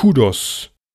Kudos.